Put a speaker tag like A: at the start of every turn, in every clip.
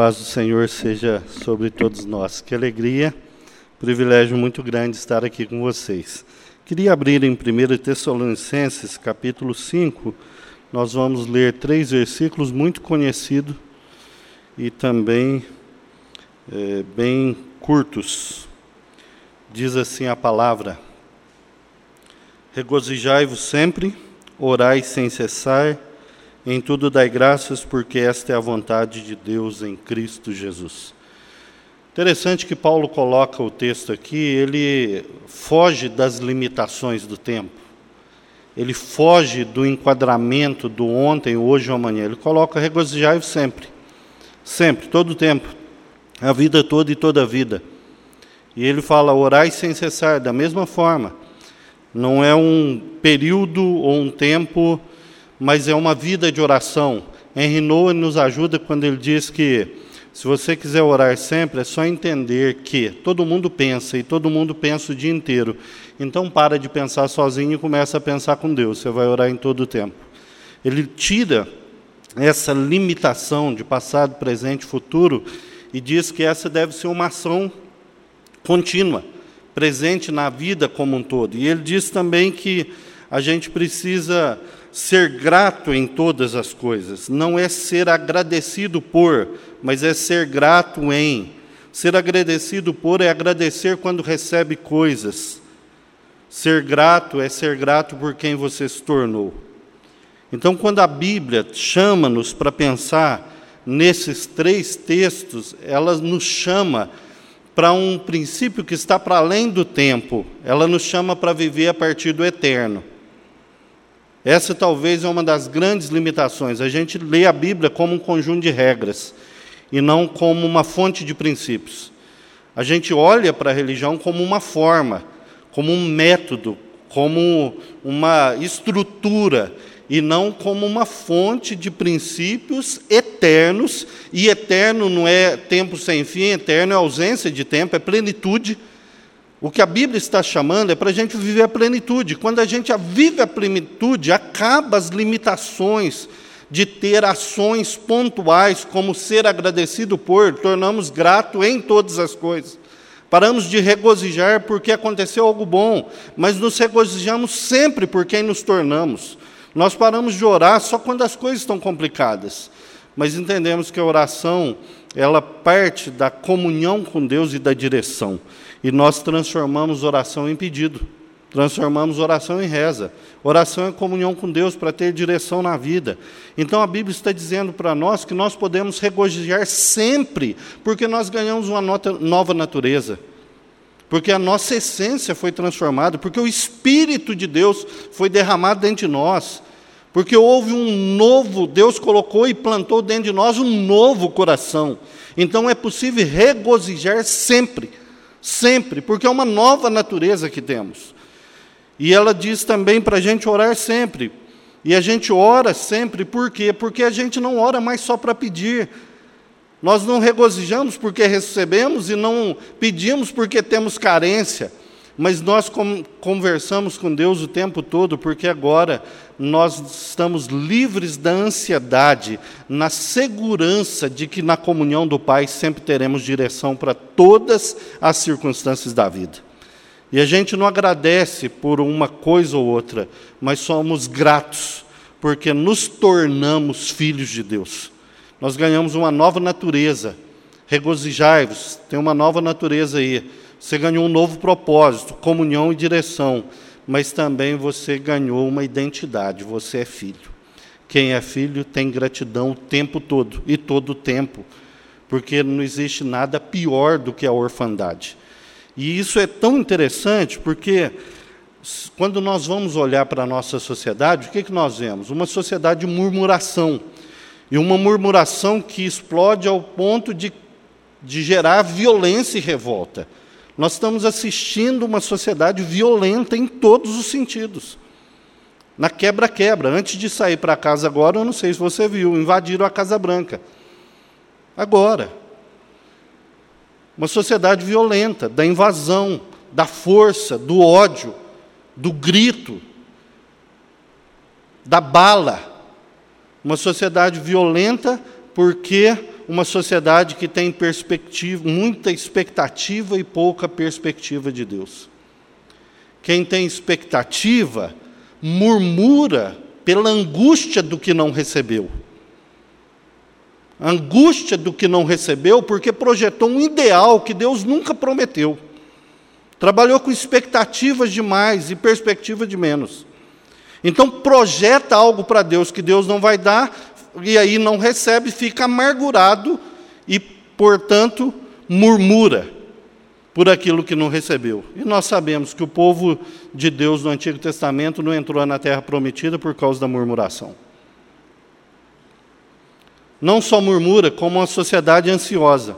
A: paz do Senhor seja sobre todos nós. Que alegria, privilégio muito grande estar aqui com vocês. Queria abrir em 1 Tessalonicenses, capítulo 5. Nós vamos ler três versículos muito conhecidos e também é, bem curtos. Diz assim a palavra: Regozijai-vos sempre, orai sem cessar em tudo dai graças, porque esta é a vontade de Deus em Cristo Jesus. Interessante que Paulo coloca o texto aqui, ele foge das limitações do tempo. Ele foge do enquadramento do ontem, hoje ou amanhã. Ele coloca regozijai sempre. Sempre, todo o tempo. A vida toda e toda a vida. E ele fala orai sem cessar, da mesma forma. Não é um período ou um tempo mas é uma vida de oração. Henry Noah nos ajuda quando ele diz que se você quiser orar sempre, é só entender que todo mundo pensa e todo mundo pensa o dia inteiro. Então para de pensar sozinho e começa a pensar com Deus. Você vai orar em todo o tempo. Ele tira essa limitação de passado, presente futuro e diz que essa deve ser uma ação contínua, presente na vida como um todo. E ele diz também que a gente precisa ser grato em todas as coisas. Não é ser agradecido por, mas é ser grato em. Ser agradecido por é agradecer quando recebe coisas. Ser grato é ser grato por quem você se tornou. Então, quando a Bíblia chama-nos para pensar nesses três textos, ela nos chama para um princípio que está para além do tempo, ela nos chama para viver a partir do eterno. Essa talvez é uma das grandes limitações. A gente lê a Bíblia como um conjunto de regras e não como uma fonte de princípios. A gente olha para a religião como uma forma, como um método, como uma estrutura e não como uma fonte de princípios eternos. E eterno não é tempo sem fim, eterno é ausência de tempo, é plenitude. O que a Bíblia está chamando é para a gente viver a plenitude. Quando a gente vive a plenitude, acaba as limitações de ter ações pontuais, como ser agradecido por, tornamos grato em todas as coisas. Paramos de regozijar porque aconteceu algo bom, mas nos regozijamos sempre por quem nos tornamos. Nós paramos de orar só quando as coisas estão complicadas, mas entendemos que a oração, ela parte da comunhão com Deus e da direção. E nós transformamos oração em pedido, transformamos oração em reza. Oração é comunhão com Deus para ter direção na vida. Então a Bíblia está dizendo para nós que nós podemos regozijar sempre, porque nós ganhamos uma nova natureza. Porque a nossa essência foi transformada, porque o Espírito de Deus foi derramado dentro de nós. Porque houve um novo, Deus colocou e plantou dentro de nós um novo coração. Então é possível regozijar sempre sempre, porque é uma nova natureza que temos. E ela diz também para a gente orar sempre. E a gente ora sempre, por quê? Porque a gente não ora mais só para pedir. Nós não regozijamos porque recebemos e não pedimos porque temos carência mas nós conversamos com Deus o tempo todo, porque agora nós estamos livres da ansiedade, na segurança de que na comunhão do Pai sempre teremos direção para todas as circunstâncias da vida. E a gente não agradece por uma coisa ou outra, mas somos gratos, porque nos tornamos filhos de Deus. Nós ganhamos uma nova natureza. Regozijai-vos, tem uma nova natureza aí você ganhou um novo propósito, comunhão e direção, mas também você ganhou uma identidade, você é filho. Quem é filho tem gratidão o tempo todo e todo o tempo, porque não existe nada pior do que a orfandade. E isso é tão interessante porque quando nós vamos olhar para a nossa sociedade, o que, que nós vemos? Uma sociedade de murmuração. E uma murmuração que explode ao ponto de, de gerar violência e revolta. Nós estamos assistindo uma sociedade violenta em todos os sentidos. Na quebra-quebra. Antes de sair para casa agora, eu não sei se você viu, invadiram a Casa Branca. Agora. Uma sociedade violenta, da invasão, da força, do ódio, do grito, da bala. Uma sociedade violenta porque uma sociedade que tem perspectiva, muita expectativa e pouca perspectiva de Deus. Quem tem expectativa murmura pela angústia do que não recebeu. Angústia do que não recebeu porque projetou um ideal que Deus nunca prometeu. Trabalhou com expectativas demais e perspectiva de menos. Então projeta algo para Deus que Deus não vai dar e aí não recebe, fica amargurado e, portanto, murmura por aquilo que não recebeu. E nós sabemos que o povo de Deus no Antigo Testamento não entrou na terra prometida por causa da murmuração. Não só murmura, como uma sociedade ansiosa.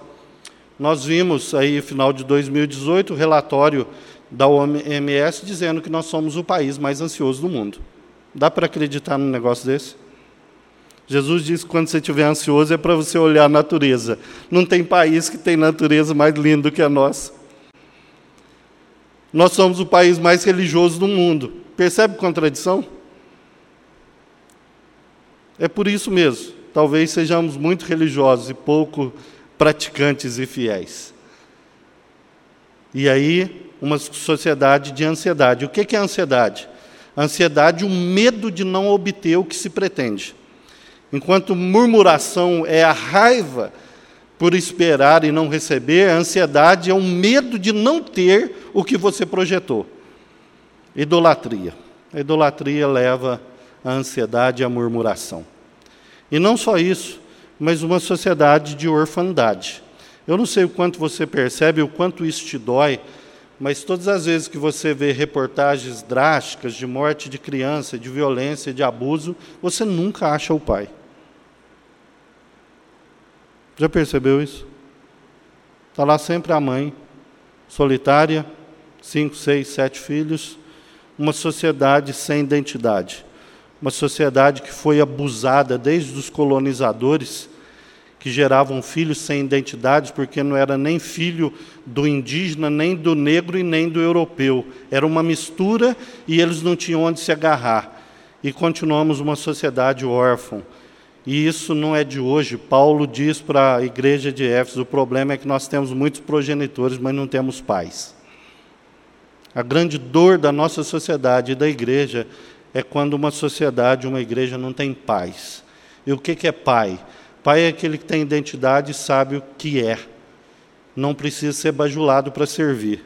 A: Nós vimos aí, no final de 2018, o relatório da OMS dizendo que nós somos o país mais ansioso do mundo. Dá para acreditar num negócio desse? Jesus disse que quando você estiver ansioso é para você olhar a natureza. Não tem país que tem natureza mais linda do que a nossa. Nós somos o país mais religioso do mundo. Percebe a contradição? É por isso mesmo. Talvez sejamos muito religiosos e pouco praticantes e fiéis. E aí, uma sociedade de ansiedade. O que é ansiedade? Ansiedade, o medo de não obter o que se pretende. Enquanto murmuração é a raiva por esperar e não receber, a ansiedade é o medo de não ter o que você projetou. Idolatria. A idolatria leva a ansiedade e a murmuração. E não só isso, mas uma sociedade de orfandade. Eu não sei o quanto você percebe, o quanto isso te dói, mas todas as vezes que você vê reportagens drásticas de morte de criança, de violência, de abuso, você nunca acha o pai. Já percebeu isso? Está lá sempre a mãe, solitária, cinco, seis, sete filhos, uma sociedade sem identidade, uma sociedade que foi abusada desde os colonizadores que geravam filhos sem identidade, porque não era nem filho do indígena, nem do negro e nem do europeu. Era uma mistura e eles não tinham onde se agarrar. E continuamos uma sociedade órfã. E isso não é de hoje. Paulo diz para a igreja de Éfeso: o problema é que nós temos muitos progenitores, mas não temos pais. A grande dor da nossa sociedade e da igreja é quando uma sociedade, uma igreja não tem pais. E o que é pai? Pai é aquele que tem identidade e sabe o que é. Não precisa ser bajulado para servir.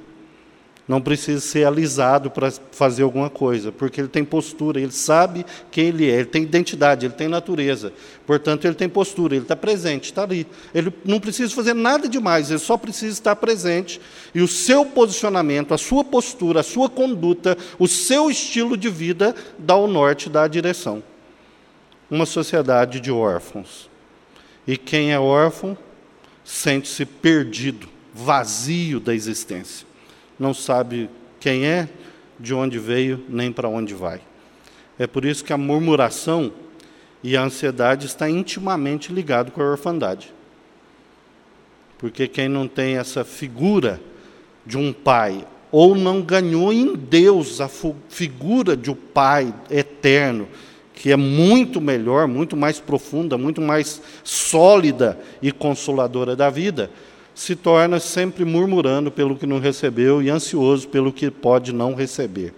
A: Não precisa ser alisado para fazer alguma coisa, porque ele tem postura, ele sabe quem ele é, ele tem identidade, ele tem natureza. Portanto, ele tem postura, ele está presente, está ali. Ele não precisa fazer nada demais, ele só precisa estar presente. E o seu posicionamento, a sua postura, a sua conduta, o seu estilo de vida dá o norte, dá a direção. Uma sociedade de órfãos. E quem é órfão sente-se perdido, vazio da existência. Não sabe quem é, de onde veio, nem para onde vai. É por isso que a murmuração e a ansiedade está intimamente ligado com a orfandade. Porque quem não tem essa figura de um pai ou não ganhou em Deus a figura de um pai eterno, que é muito melhor, muito mais profunda, muito mais sólida e consoladora da vida, se torna sempre murmurando pelo que não recebeu e ansioso pelo que pode não receber.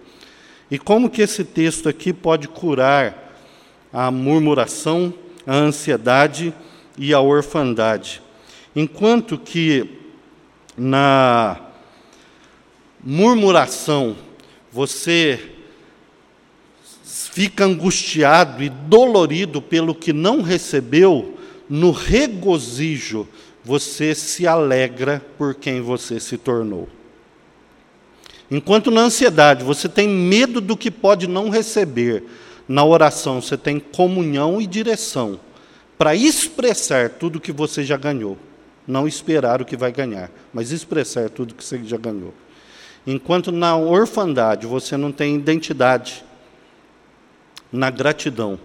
A: E como que esse texto aqui pode curar a murmuração, a ansiedade e a orfandade? Enquanto que na murmuração você fica angustiado e dolorido pelo que não recebeu, no regozijo você se alegra por quem você se tornou. Enquanto na ansiedade você tem medo do que pode não receber, na oração você tem comunhão e direção para expressar tudo que você já ganhou. Não esperar o que vai ganhar, mas expressar tudo que você já ganhou. Enquanto na orfandade você não tem identidade, na gratidão,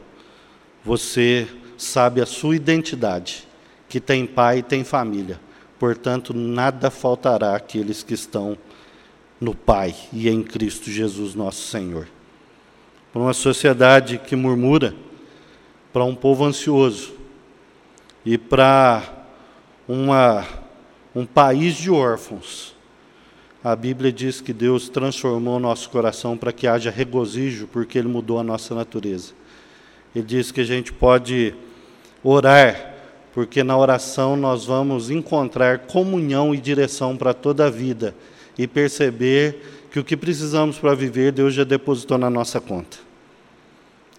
A: você sabe a sua identidade, que tem pai e tem família. Portanto, nada faltará àqueles que estão no Pai e em Cristo Jesus, nosso Senhor. Para uma sociedade que murmura, para um povo ansioso e para uma, um país de órfãos, a Bíblia diz que Deus transformou nosso coração para que haja regozijo, porque Ele mudou a nossa natureza. Ele diz que a gente pode orar, porque na oração nós vamos encontrar comunhão e direção para toda a vida e perceber que o que precisamos para viver, Deus já depositou na nossa conta.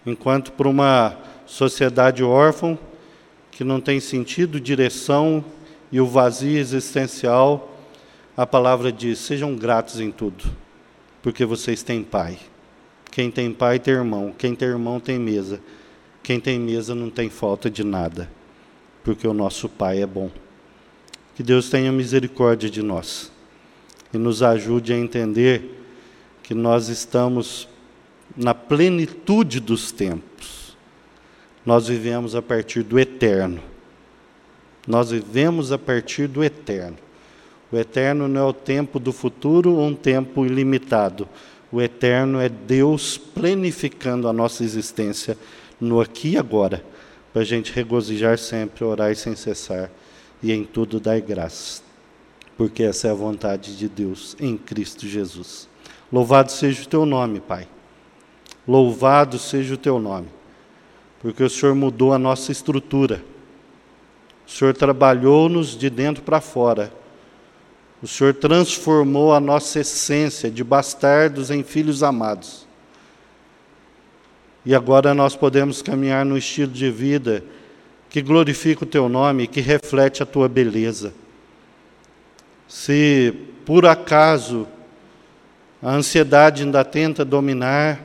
A: Enquanto para uma sociedade órfã, que não tem sentido, direção e o vazio existencial, a palavra diz: sejam gratos em tudo, porque vocês têm pai. Quem tem pai tem irmão, quem tem irmão tem mesa, quem tem mesa não tem falta de nada, porque o nosso pai é bom. Que Deus tenha misericórdia de nós e nos ajude a entender que nós estamos na plenitude dos tempos. Nós vivemos a partir do eterno. Nós vivemos a partir do eterno. O eterno não é o tempo do futuro ou um tempo ilimitado. O eterno é Deus planificando a nossa existência no aqui e agora, para a gente regozijar sempre, orar sem cessar, e em tudo dar graças, porque essa é a vontade de Deus em Cristo Jesus. Louvado seja o teu nome, Pai. Louvado seja o teu nome, porque o Senhor mudou a nossa estrutura. O Senhor trabalhou-nos de dentro para fora o Senhor transformou a nossa essência de bastardos em filhos amados. E agora nós podemos caminhar no estilo de vida que glorifica o teu nome, que reflete a tua beleza. Se por acaso a ansiedade ainda tenta dominar,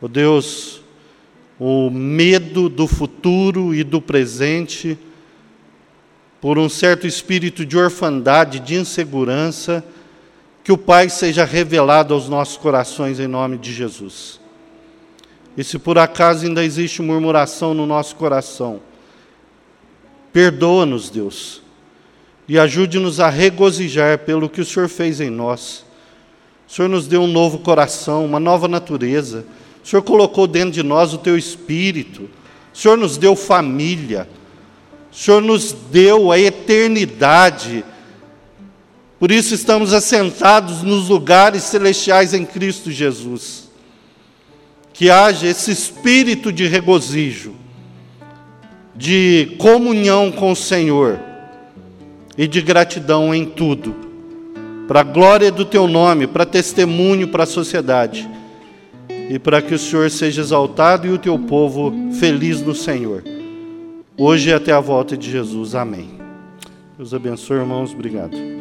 A: ó oh Deus, o medo do futuro e do presente, por um certo espírito de orfandade, de insegurança, que o Pai seja revelado aos nossos corações em nome de Jesus. E se por acaso ainda existe murmuração no nosso coração, perdoa-nos, Deus, e ajude-nos a regozijar pelo que o Senhor fez em nós. O Senhor nos deu um novo coração, uma nova natureza. O Senhor colocou dentro de nós o teu espírito. O Senhor nos deu família. O Senhor nos deu a eternidade. Por isso estamos assentados nos lugares celestiais em Cristo Jesus. Que haja esse espírito de regozijo, de comunhão com o Senhor e de gratidão em tudo, para a glória do Teu nome, para testemunho para a sociedade e para que o Senhor seja exaltado e o Teu povo feliz no Senhor hoje e até a volta de Jesus. Amém. Deus abençoe, irmãos. Obrigado.